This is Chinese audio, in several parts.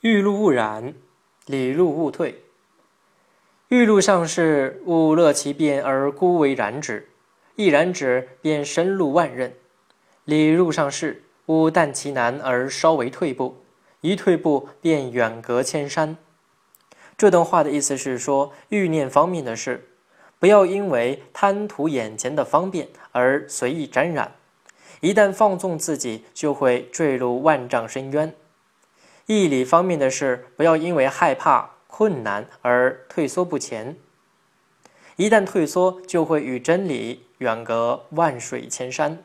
欲入勿染，礼入勿退。欲入上士，勿乐其变而孤为染之，一染之便深入万仞；礼入上士，勿惮其难而稍为退步，一退步便远隔千山。这段话的意思是说，欲念方面的事，不要因为贪图眼前的方便而随意沾染，一旦放纵自己，就会坠入万丈深渊。义理方面的事，不要因为害怕困难而退缩不前。一旦退缩，就会与真理远隔万水千山。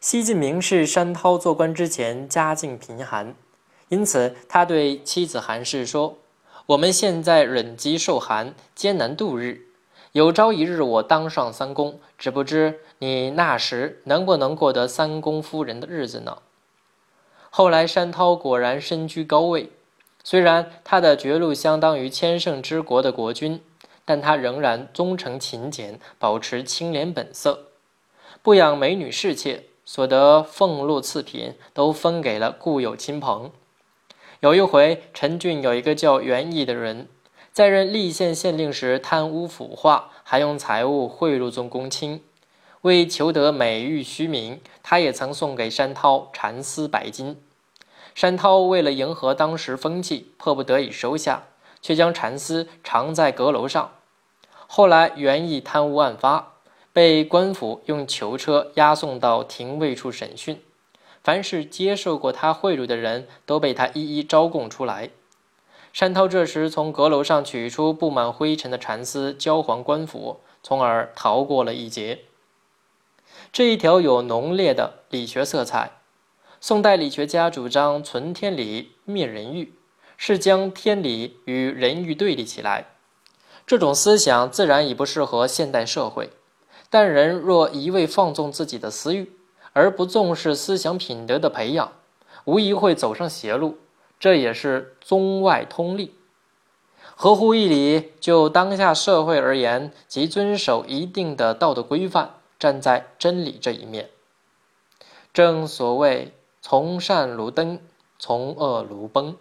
西晋名士山涛做官之前，家境贫寒，因此他对妻子韩氏说：“我们现在忍饥受寒，艰难度日。有朝一日我当上三公，只不知你那时能不能过得三公夫人的日子呢？”后来，山涛果然身居高位。虽然他的爵禄相当于千乘之国的国君，但他仍然忠诚勤俭，保持清廉本色，不养美女侍妾，所得俸禄赐品都分给了故友亲朋。有一回，陈俊有一个叫袁毅的人，在任蓟县县令时贪污腐化，还用财物贿赂宗公卿。为求得美誉虚名，他也曾送给山涛蚕丝百斤。山涛为了迎合当时风气，迫不得已收下，却将蚕丝藏在阁楼上。后来袁毅贪污案发，被官府用囚车押送到廷尉处审讯。凡是接受过他贿赂的人都被他一一招供出来。山涛这时从阁楼上取出布满灰尘的蚕丝，交还官府，从而逃过了一劫。这一条有浓烈的理学色彩。宋代理学家主张存天理，灭人欲，是将天理与人欲对立起来。这种思想自然已不适合现代社会。但人若一味放纵自己的私欲，而不重视思想品德的培养，无疑会走上邪路。这也是中外通例。合乎义理，就当下社会而言，即遵守一定的道德规范。站在真理这一面，正所谓从善如登，从恶如崩。